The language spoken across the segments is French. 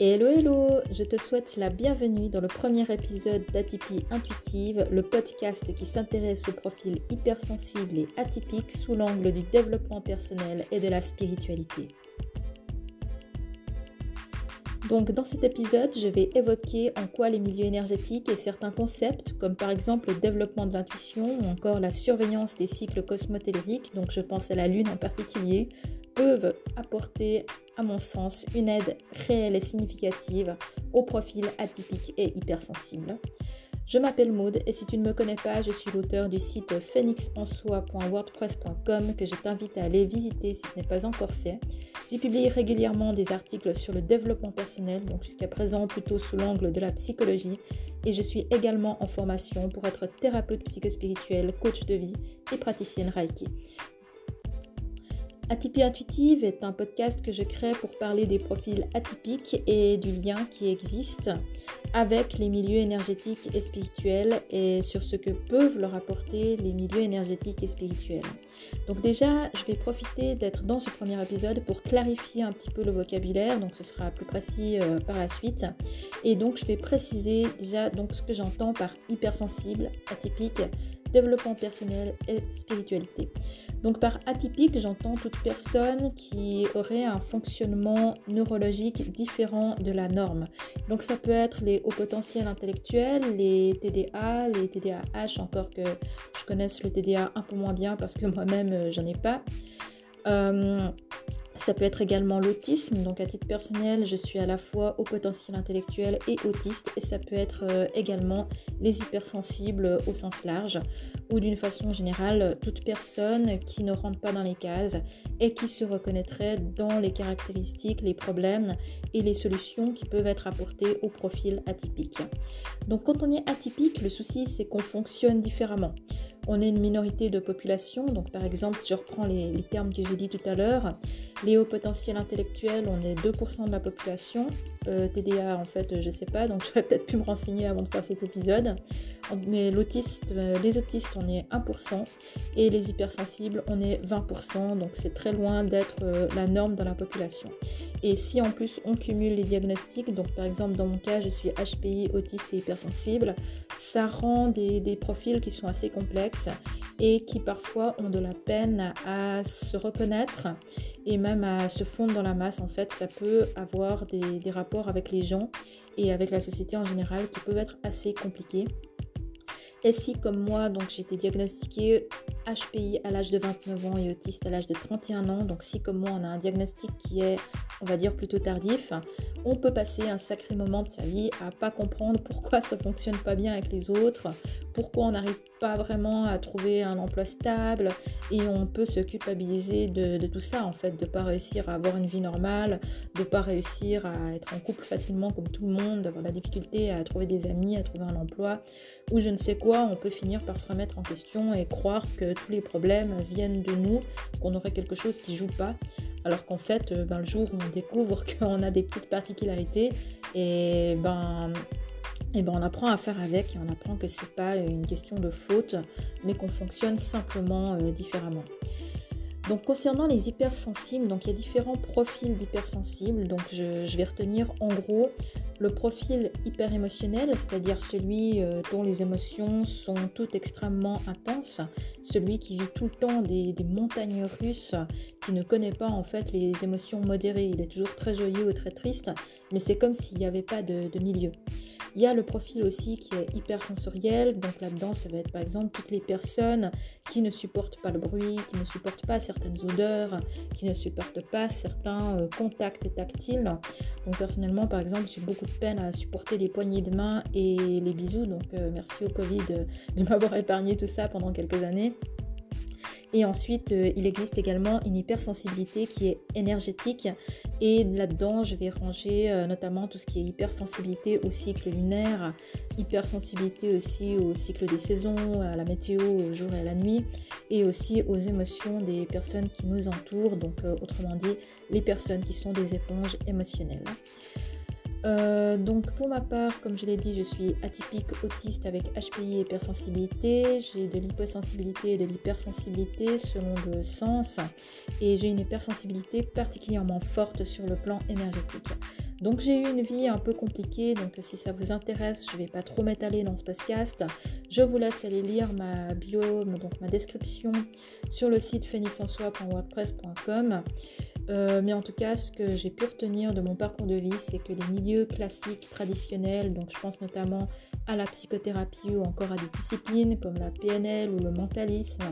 Hello hello, je te souhaite la bienvenue dans le premier épisode d'Atypie Intuitive, le podcast qui s'intéresse aux profils hypersensibles et atypiques sous l'angle du développement personnel et de la spiritualité. Donc dans cet épisode, je vais évoquer en quoi les milieux énergétiques et certains concepts, comme par exemple le développement de l'intuition ou encore la surveillance des cycles cosmotelluriques, donc je pense à la Lune en particulier, peuvent apporter, à mon sens, une aide réelle et significative aux profils atypiques et hypersensibles. Je m'appelle Maud et si tu ne me connais pas, je suis l'auteur du site phoenixensoi.wordpress.com que je t'invite à aller visiter si ce n'est pas encore fait. J'y publie régulièrement des articles sur le développement personnel, donc jusqu'à présent plutôt sous l'angle de la psychologie, et je suis également en formation pour être thérapeute psychospirituelle, coach de vie et praticienne Reiki. Atypie Intuitive est un podcast que je crée pour parler des profils atypiques et du lien qui existe avec les milieux énergétiques et spirituels et sur ce que peuvent leur apporter les milieux énergétiques et spirituels. Donc déjà, je vais profiter d'être dans ce premier épisode pour clarifier un petit peu le vocabulaire, donc ce sera plus précis euh, par la suite. Et donc je vais préciser déjà ce que j'entends par hypersensible, atypique, développement personnel et spiritualité. Donc par atypique, j'entends toute personne qui aurait un fonctionnement neurologique différent de la norme. Donc ça peut être les hauts potentiels intellectuels, les TDA, les TDAH, encore que je connaisse le TDA un peu moins bien parce que moi-même euh, j'en ai pas. Euh, ça peut être également l'autisme, donc à titre personnel, je suis à la fois au potentiel intellectuel et autiste, et ça peut être euh, également les hypersensibles au sens large, ou d'une façon générale, toute personne qui ne rentre pas dans les cases et qui se reconnaîtrait dans les caractéristiques, les problèmes et les solutions qui peuvent être apportées au profil atypique. Donc quand on est atypique, le souci c'est qu'on fonctionne différemment on est une minorité de population. Donc, par exemple, si je reprends les, termes que j'ai dit tout à l'heure, les hauts potentiels intellectuels, on est 2% de la population. Euh, TDA, en fait, je ne sais pas, donc j'aurais peut-être pu me renseigner avant de faire cet épisode. Mais euh, les autistes, on est 1%. Et les hypersensibles, on est 20%. Donc, c'est très loin d'être euh, la norme dans la population. Et si en plus on cumule les diagnostics, donc par exemple dans mon cas je suis HPI, autiste et hypersensible, ça rend des, profils qui sont assez complexes et qui parfois ont de la peine à se reconnaître et même à se fondre dans la masse. En fait, ça peut avoir des, des rapports avec les gens et avec la société en général qui peuvent être assez compliqués. Et si comme moi, donc été diagnostiquée HPI à l'âge de 29 ans et autiste à l'âge de 31 ans, donc si comme moi on a un diagnostic qui est, on va dire, plutôt tardif, on peut passer un sacré moment de sa vie à pas comprendre pourquoi ça fonctionne pas bien avec les autres, pourquoi on n'arrive pas vraiment à trouver un emploi stable et on peut se culpabiliser de, tout ça en fait, de pas réussir à avoir une vie normale, de pas réussir à être en couple facilement comme tout le monde, d'avoir la difficulté à trouver des amis, à trouver un emploi ou je ne sais quoi. On peut finir par se remettre en question et croire que tous les problèmes viennent de nous, qu'on aurait quelque chose qui joue pas, alors qu'en fait, euh, ben, le jour où on découvre qu'on a des petites particularités, et ben, et ben on apprend à faire avec et on apprend que c'est pas une question de faute, mais qu'on fonctionne simplement euh, différemment. Donc concernant les hypersensibles, donc il y a différents profils d'hypersensibles. Donc je, vais retenir en gros le profil hyper émotionnel, c'est-à-dire celui euh, dont les émotions sont toutes extrêmement intenses, celui qui vit tout le temps des, montagnes russes, qui ne connaît pas en fait les émotions modérées. Il est toujours très joyeux ou très triste, mais c'est comme s'il n'y avait pas de milieu. Il y a le profil aussi qui est hypersensoriel. Donc là-dedans, ça va être par exemple toutes les personnes qui ne supportent pas le bruit, qui ne supportent pas certaines odeurs, qui ne supportent pas certains euh, contacts tactiles. Donc personnellement, par exemple, j'ai beaucoup de peine à supporter les poignées de main et les bisous. Donc euh, merci au Covid de m'avoir épargné tout ça pendant quelques années. Et ensuite, euh, il existe également une hypersensibilité qui est énergétique. Et là-dedans, je vais ranger euh, notamment tout ce qui est hypersensibilité au cycle lunaire, hypersensibilité aussi au cycle des saisons, à la météo, au jour et à la nuit, et aussi aux émotions des personnes qui nous entourent, donc euh, autrement dit, les personnes qui sont des éponges émotionnelles. Euh, donc pour ma part, comme je l'ai dit, je suis atypique autiste avec HPI et hypersensibilité. J'ai de l'hyposensibilité et de l'hypersensibilité selon le sens. Et j'ai une hypersensibilité particulièrement forte sur le plan énergétique. Donc j'ai eu une vie un peu compliquée, donc si ça vous intéresse, je ne vais pas trop m'étaler dans ce podcast. Je vous laisse aller lire ma bio, donc ma description sur le site phoenixensoi.wordpress.com. Euh, mais en tout cas, ce que j'ai pu retenir de mon parcours de vie, c'est que les milieux classiques, traditionnels, donc je pense notamment à la psychothérapie ou encore à des disciplines comme la PNL ou le mentalisme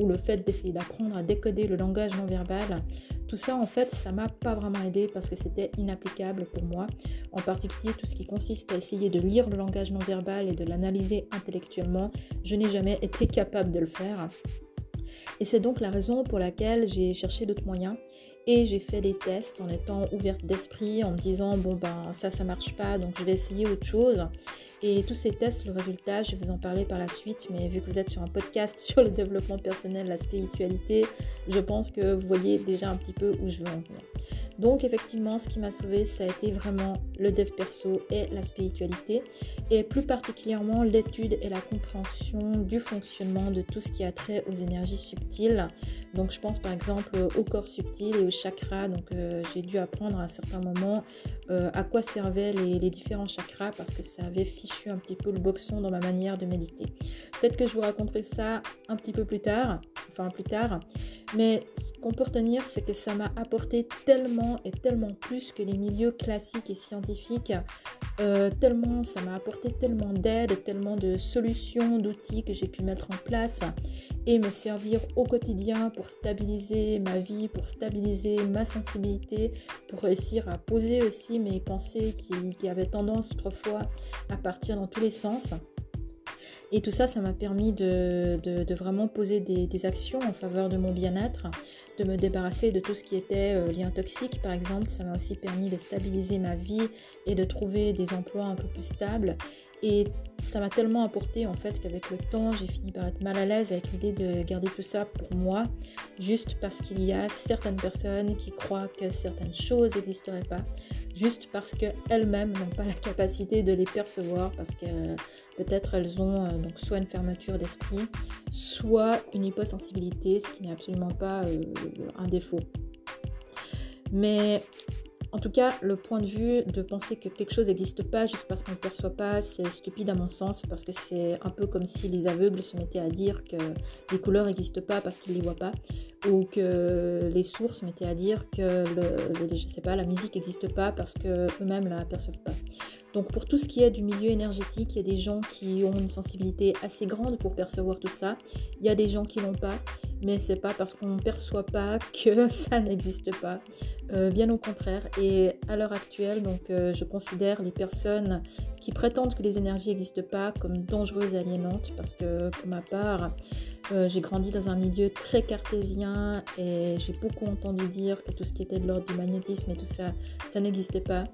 ou le fait d'essayer d'apprendre à décoder le langage non verbal, tout ça en fait, ça m'a pas vraiment aidé parce que c'était inapplicable pour moi. En particulier tout ce qui consiste à essayer de lire le langage non verbal et de l'analyser intellectuellement, je n'ai jamais été capable de le faire. Et c'est donc la raison pour laquelle j'ai cherché d'autres moyens et j'ai fait des tests en étant ouverte d'esprit, en me disant bon ben ça ça marche pas donc je vais essayer autre chose. Et tous ces tests, le résultat, je vais vous en parler par la suite, mais vu que vous êtes sur un podcast sur le développement personnel, la spiritualité, je pense que vous voyez déjà un petit peu où je veux en venir. Donc effectivement, ce qui m'a sauvé, ça a été vraiment le dev perso et la spiritualité, et plus particulièrement l'étude et la compréhension du fonctionnement de tout ce qui a trait aux énergies subtiles. Donc je pense par exemple au corps subtil et au chakra. Donc euh, j'ai dû apprendre à un certain moment euh, à quoi servaient les, les, différents chakras parce que ça avait fichu un petit peu le boxon dans ma manière de méditer. Peut-être que je vous raconterai ça un petit peu plus tard, enfin plus tard. Mais ce qu'on peut retenir, c'est que ça m'a apporté tellement et tellement plus que les milieux classiques et scientifiques. Euh, tellement, ça m'a apporté tellement d'aide, tellement de solutions, d'outils que j'ai pu mettre en place et me servir au quotidien pour stabiliser ma vie, pour stabiliser ma sensibilité, pour réussir à poser aussi mes pensées qui avaient tendance autrefois à partir dans tous les sens. Et tout ça, ça m'a permis de, vraiment poser des, actions en faveur de mon bien-être, de me débarrasser de tout ce qui était euh, lien toxique, par exemple. Ça m'a aussi permis de stabiliser ma vie et de trouver des emplois un peu plus stables. Et ça m'a tellement apporté en fait qu'avec le temps, j'ai fini par être mal à l'aise avec l'idée de garder tout ça pour moi, juste parce qu'il y a certaines personnes qui croient que certaines choses n'existeraient pas, juste parce qu'elles-mêmes n'ont pas la capacité de les percevoir, parce que peut-être elles ont euh, donc soit une fermeture d'esprit, soit une hyposensibilité, ce qui n'est absolument pas euh, un défaut. Mais en tout cas, le point de vue de penser que quelque chose n'existe pas juste parce qu'on ne le perçoit pas, c'est stupide à mon sens, parce que c'est un peu comme si les aveugles se mettaient à dire que les couleurs n'existent pas parce qu'ils ne les voient pas, ou que les sourds se mettaient à dire que sais pas, la musique n'existe pas parce qu'eux-mêmes ne la perçoivent pas. Donc pour tout ce qui est du milieu énergétique, il y a des gens qui ont une sensibilité assez grande pour percevoir tout ça. Il y a des gens qui l'ont pas, mais c'est pas parce qu'on ne perçoit pas que ça n'existe pas. Euh, bien au contraire. Et à l'heure actuelle, donc euh, je considère les personnes qui prétendent que les énergies n'existent pas comme dangereuses et aliénantes parce que pour ma part, euh, j'ai grandi dans un milieu très cartésien et j'ai beaucoup entendu dire que tout ce qui était de l'ordre du magnétisme et tout ça, ça n'existait pas.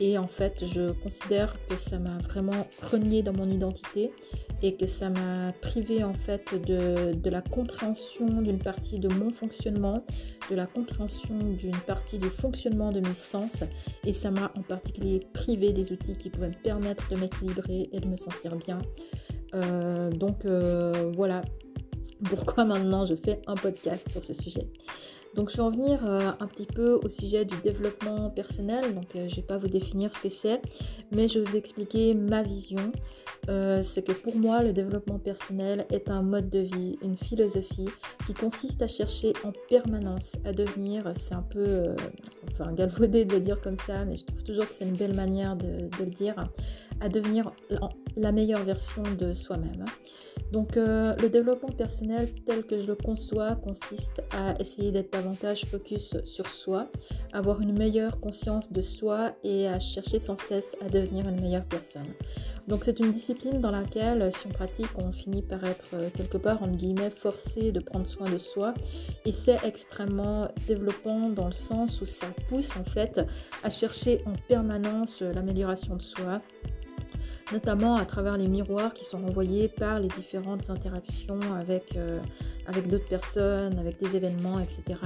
Et en fait, je considère que ça m'a vraiment renié dans mon identité et que ça m'a privé en fait de, la compréhension d'une partie de mon fonctionnement, de la compréhension d'une partie du fonctionnement de mes sens et ça m'a en particulier privé des outils qui pouvaient me permettre de m'équilibrer et de me sentir bien. Euh, donc euh, voilà pourquoi maintenant je fais un podcast sur ce sujet. Donc je vais en venir euh, un petit peu au sujet du développement personnel. Donc je ne vais pas vous définir ce que c'est, mais je vais vous expliquer ma vision. c'est que pour moi, le développement personnel est un mode de vie, une philosophie qui consiste à chercher en permanence à devenir, c'est un peu, enfin galvaudé de le dire comme ça, mais je trouve toujours que c'est une belle manière de, le dire, à devenir la meilleure version de soi-même. Donc euh, le développement personnel tel que je le conçois consiste à essayer d'être focus sur soi, avoir une meilleure conscience de soi et à chercher sans cesse à devenir une meilleure personne. Donc c'est une discipline dans laquelle si on pratique on finit par être euh, quelque part entre guillemets forcé de prendre soin de soi et c'est extrêmement développant dans le sens où ça pousse en fait à chercher en permanence l'amélioration de soi notamment à travers les miroirs qui sont envoyés par les différentes interactions avec, euh, avec d'autres personnes, avec des événements, etc.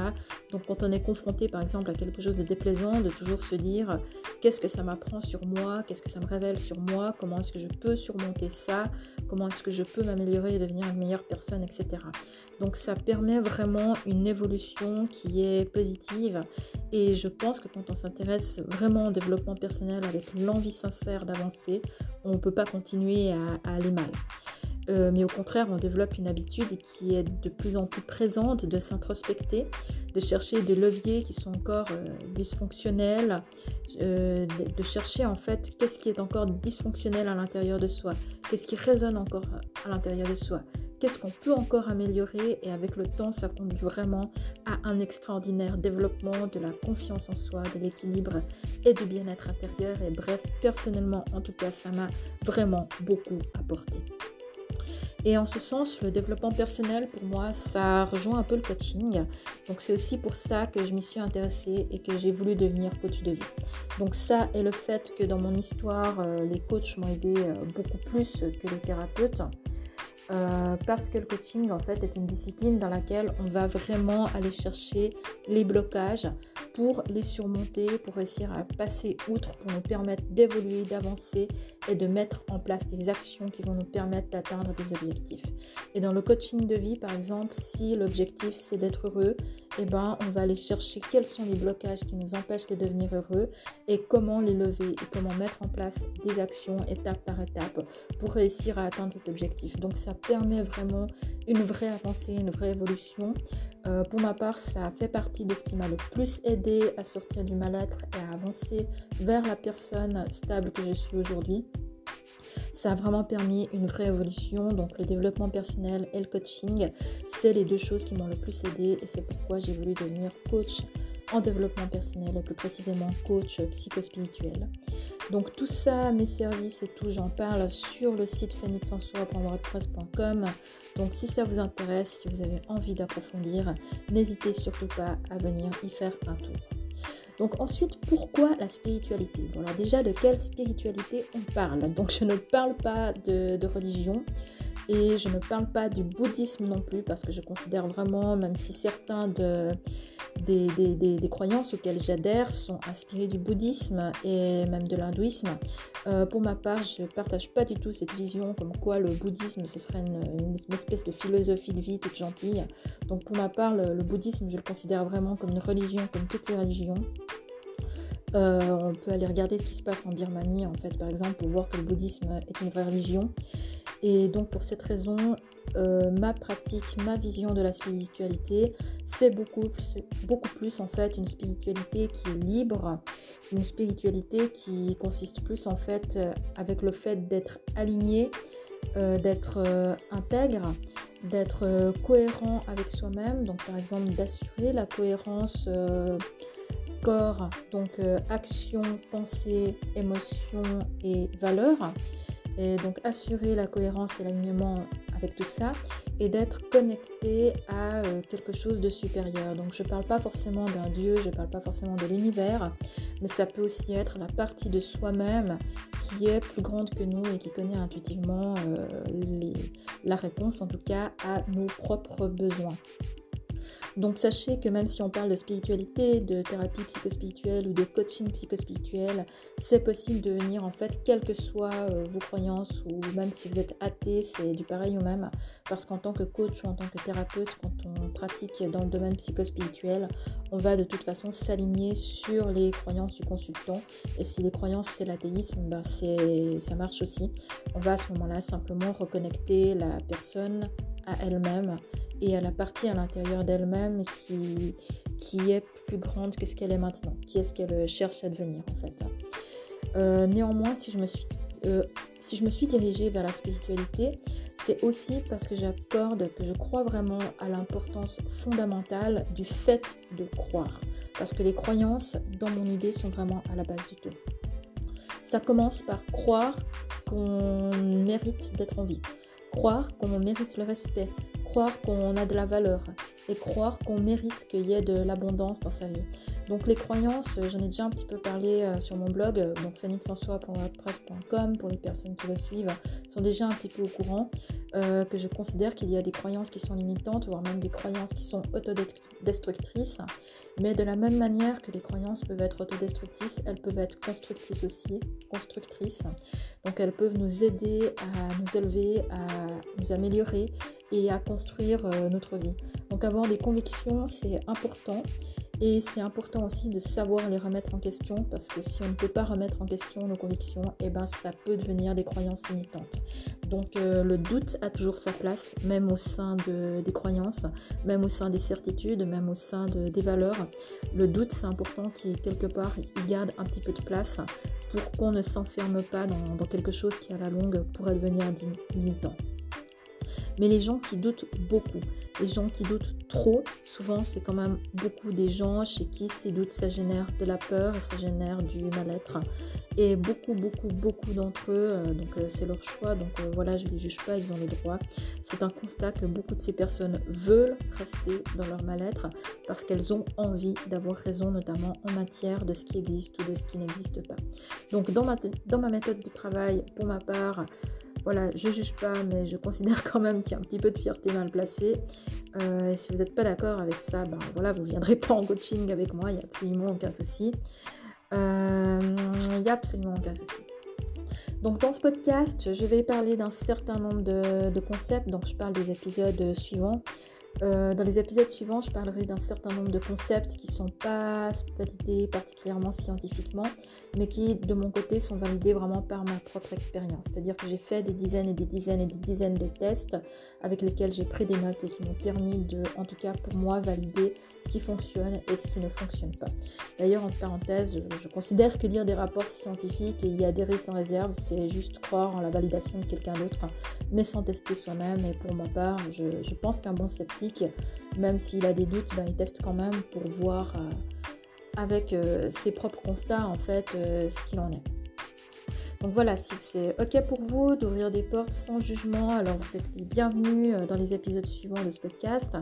Donc quand on est confronté par exemple à quelque chose de déplaisant, de toujours se dire qu'est-ce que ça m'apprend sur moi, qu'est-ce que ça me révèle sur moi, comment est-ce que je peux surmonter ça, comment est-ce que je peux m'améliorer et devenir une meilleure personne, etc. Donc ça permet vraiment une évolution qui est positive et je pense que quand on s'intéresse vraiment au développement personnel avec l'envie sincère d'avancer, on ne peut pas continuer à, aller mal. Euh, mais au contraire, on développe une habitude qui est de plus en plus présente de s'introspecter, de chercher des leviers qui sont encore euh, dysfonctionnels, euh, de, chercher en fait qu'est-ce qui est encore dysfonctionnel à l'intérieur de soi, qu'est-ce qui résonne encore à l'intérieur de soi, qu'est-ce qu'on peut encore améliorer et avec le temps, ça conduit vraiment à un extraordinaire développement de la confiance en soi, de l'équilibre et du bien-être intérieur. Et bref, personnellement, en tout cas, ça m'a vraiment beaucoup apporté. Et en ce sens, le développement personnel, pour moi, ça rejoint un peu le coaching. Donc c'est aussi pour ça que je m'y suis intéressée et que j'ai voulu devenir coach de vie. Donc ça et le fait que dans mon histoire, euh, les coachs m'ont aidé euh, beaucoup plus que les thérapeutes. Euh, parce que le coaching en fait est une discipline dans laquelle on va vraiment aller chercher les blocages pour les surmonter, pour réussir à passer outre, pour nous permettre d'évoluer, d'avancer et de mettre en place des actions qui vont nous permettre d'atteindre des objectifs. Et dans le coaching de vie par exemple, si l'objectif c'est d'être heureux, eh ben on va aller chercher quels sont les blocages qui nous empêchent de devenir heureux et comment les lever et comment mettre en place des actions étape par étape pour réussir à atteindre cet objectif. Donc ça permet vraiment une vraie avancée, une vraie évolution. Euh, pour ma part, ça fait partie de ce qui m'a le plus aidé à sortir du mal-être et à avancer vers la personne stable que je suis aujourd'hui. Ça a vraiment permis une vraie évolution. Donc le développement personnel et le coaching, c'est les deux choses qui m'ont le plus aidé et c'est pourquoi j'ai voulu devenir coach en développement personnel et plus précisément coach psychospirituel. Donc tout ça, mes services et tout, j'en parle sur le site phoenixensoi.wordpress.com. Donc si ça vous intéresse, si vous avez envie d'approfondir, n'hésitez surtout pas à venir y faire un tour. Donc ensuite, pourquoi la spiritualité? Bon alors déjà, de quelle spiritualité on parle? Donc je ne parle pas de religion. Et je ne parle pas du bouddhisme non plus parce que je considère vraiment, même si certains de, des, croyances auxquelles j'adhère sont inspirées du bouddhisme et même de l'hindouisme, euh, pour ma part, je ne partage pas du tout cette vision comme quoi le bouddhisme, ce serait une, espèce de philosophie de vie toute gentille. Donc pour ma part, le, bouddhisme, je le considère vraiment comme une religion, comme toutes les religions. Euh, on peut aller regarder ce qui se passe en Birmanie, en fait, par exemple, pour voir que le bouddhisme est une vraie religion. Et donc pour cette raison, euh, ma pratique, ma vision de la spiritualité, c'est beaucoup beaucoup plus en fait une spiritualité qui est libre, une spiritualité qui consiste plus en fait euh, avec le fait d'être aligné, euh, d'être intègre, d'être cohérent avec soi-même. Donc par exemple d'assurer la cohérence corps, donc action, pensée, émotion et valeur et donc assurer la cohérence et l'alignement tout ça et d'être connecté à euh, quelque chose de supérieur. Donc je ne parle pas forcément d'un Dieu, je ne parle pas forcément de l'univers, mais ça peut aussi être la partie de soi-même qui est plus grande que nous et qui connaît intuitivement euh, la réponse en tout cas à nos propres besoins. Donc sachez que même si on parle de spiritualité, de thérapie psychospirituelle ou de coaching psychospirituel, c'est possible de venir en fait, quelles que soient euh, vos croyances ou même si vous êtes athée, c'est du pareil au même. Parce qu'en tant que coach ou en tant que thérapeute, quand on pratique dans le domaine psychospirituel, on va de toute façon s'aligner sur les croyances du consultant. Et si les croyances c'est l'athéisme, ben ça marche aussi. On va à ce moment-là simplement reconnecter la personne à elle-même et à la partie à l'intérieur d'elle-même qui, qui est plus grande que ce qu'elle est maintenant, qui est ce qu'elle cherche à devenir en fait. Euh, néanmoins, si je, me suis, euh, si je me suis dirigée vers la spiritualité, c'est aussi parce que j'accorde, que je crois vraiment à l'importance fondamentale du fait de croire. Parce que les croyances, dans mon idée, sont vraiment à la base du tout. Ça commence par croire qu'on mérite d'être en vie, croire qu'on mérite le respect, croire qu'on a de la valeur et croire qu'on mérite qu'il y ait de l'abondance dans sa vie. Donc les croyances, j'en ai déjà un petit peu parlé euh, sur mon blog, euh, donc phoenixensoi.wordpress.com pour les personnes qui le suivent, sont déjà un petit peu au courant euh, que je considère qu'il y a des croyances qui sont limitantes, voire même des croyances qui sont autodestructrices. Mais de la même manière que les croyances peuvent être autodestructrices, elles peuvent être constructrices aussi, constructrices. Donc elles peuvent nous aider à nous élever, à nous améliorer et à construire notre vie. Donc avoir des convictions, c'est important. Et c'est important aussi de savoir les remettre en question parce que si on ne peut pas remettre en question nos convictions, eh ben ça peut devenir des croyances limitantes. Donc euh, le doute a toujours sa place, même au sein des croyances, même au sein des certitudes, même au sein des valeurs. Le doute, c'est important qu'il quelque part garde un petit peu de place pour qu'on ne s'enferme pas dans quelque chose qui à la longue pourrait devenir limitant. Mais les gens qui doutent beaucoup, les gens qui doutent trop, souvent c'est quand même beaucoup des gens chez qui ces doutes ça génère de la peur et ça génère du mal-être. Et beaucoup, beaucoup, beaucoup d'entre eux, euh, donc euh, c'est leur choix, donc euh, voilà, je ne les juge pas, ils ont le droit. C'est un constat que beaucoup de ces personnes veulent rester dans leur mal-être parce qu'elles ont envie d'avoir raison, notamment en matière de ce qui existe ou de ce qui n'existe pas. Donc dans ma, dans ma méthode de travail, pour ma part, voilà, je juge pas, mais je considère quand même qu'il y a un petit peu de fierté mal placée. Si pas d'accord avec ça, ben voilà, vous viendrez pas en coaching avec moi, il n'y a absolument aucun souci. Euh, il n'y a absolument aucun souci. Donc dans ce podcast, je vais parler d'un certain nombre de, de, concepts, donc je parle des épisodes suivants. Euh, dans les épisodes suivants, je parlerai d'un certain nombre de concepts qui ne sont pas validés particulièrement scientifiquement, mais qui, de mon côté, sont validés vraiment par ma propre expérience. C'est-à-dire que j'ai fait des dizaines et des dizaines et des dizaines de tests avec lesquels j'ai pris des notes et qui m'ont permis de, en tout cas pour moi, valider ce qui fonctionne et ce qui ne fonctionne pas. D'ailleurs, en parenthèse, je considère que lire des rapports scientifiques et y adhérer sans réserve, c'est juste croire en la validation de quelqu'un d'autre, mais sans tester soi-même. Et pour ma part, je pense qu'un bon sceptique même s'il a des doutes, ben, il teste quand même pour voir euh, avec euh, ses propres constats en fait euh, ce qu'il en est. Donc voilà, si c'est ok pour vous d'ouvrir des portes sans jugement, alors vous êtes les bienvenus dans les épisodes suivants de ce podcast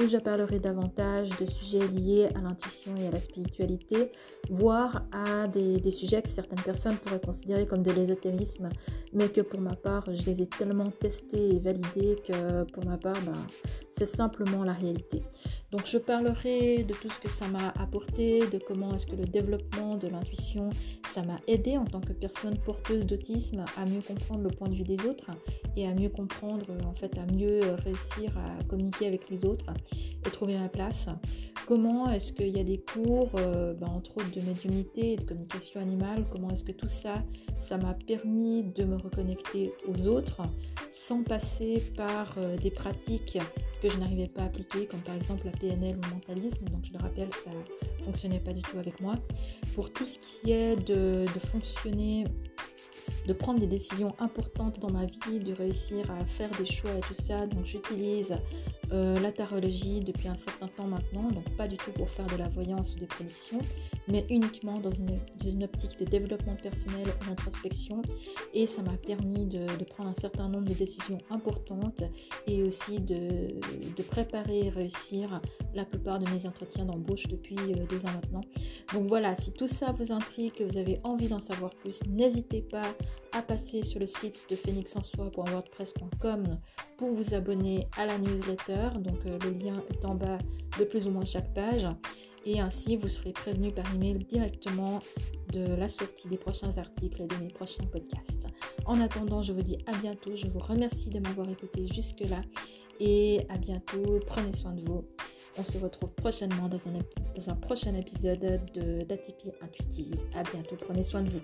où je parlerai davantage de sujets liés à l'intuition et à la spiritualité, voire à des, des, sujets que certaines personnes pourraient considérer comme de l'ésotérisme, mais que pour ma part, je les ai tellement testés et validés que pour ma part, ben, c'est simplement la réalité. Donc je parlerai de tout ce que ça m'a apporté, de comment est-ce que le développement de l'intuition, ça m'a aidé en tant que personne porteuse d'autisme à mieux comprendre le point de vue des autres et à mieux comprendre, en fait, à mieux réussir à communiquer avec les autres et trouver ma place. Comment est-ce qu'il y a des cours, euh, ben, entre autres de médiumnité et de communication animale, comment est-ce que tout ça, ça m'a permis de me reconnecter aux autres sans passer par euh, des pratiques que je n'arrivais pas à appliquer, comme par exemple la PNL ou le mentalisme. Donc je le rappelle, ça fonctionnait pas du tout avec moi. Pour tout ce qui est de fonctionner de prendre des décisions importantes dans ma vie, de réussir à faire des choix et tout ça. Donc j'utilise euh, la tarologie depuis un certain temps maintenant, donc pas du tout pour faire de la voyance ou des prédictions, mais uniquement dans une, optique de développement personnel et d'introspection. Et ça m'a permis de, prendre un certain nombre de décisions importantes et aussi de, préparer et réussir la plupart de mes entretiens d'embauche depuis euh, deux ans maintenant. Donc voilà, si tout ça vous intrigue, que vous avez envie d'en savoir plus, n'hésitez pas à passer sur le site de phoenixensoi.wordpress.com pour vous abonner à la newsletter. Donc euh, le lien est en bas de plus ou moins chaque page. Et ainsi, vous serez prévenu par email directement de la sortie des prochains articles et de mes prochains podcasts. En attendant, je vous dis à bientôt. Je vous remercie de m'avoir écouté jusque-là. Et à bientôt. Prenez soin de vous. On se retrouve prochainement dans un, dans un prochain épisode de d'Atypie Intuitive. À bientôt. Prenez soin de vous.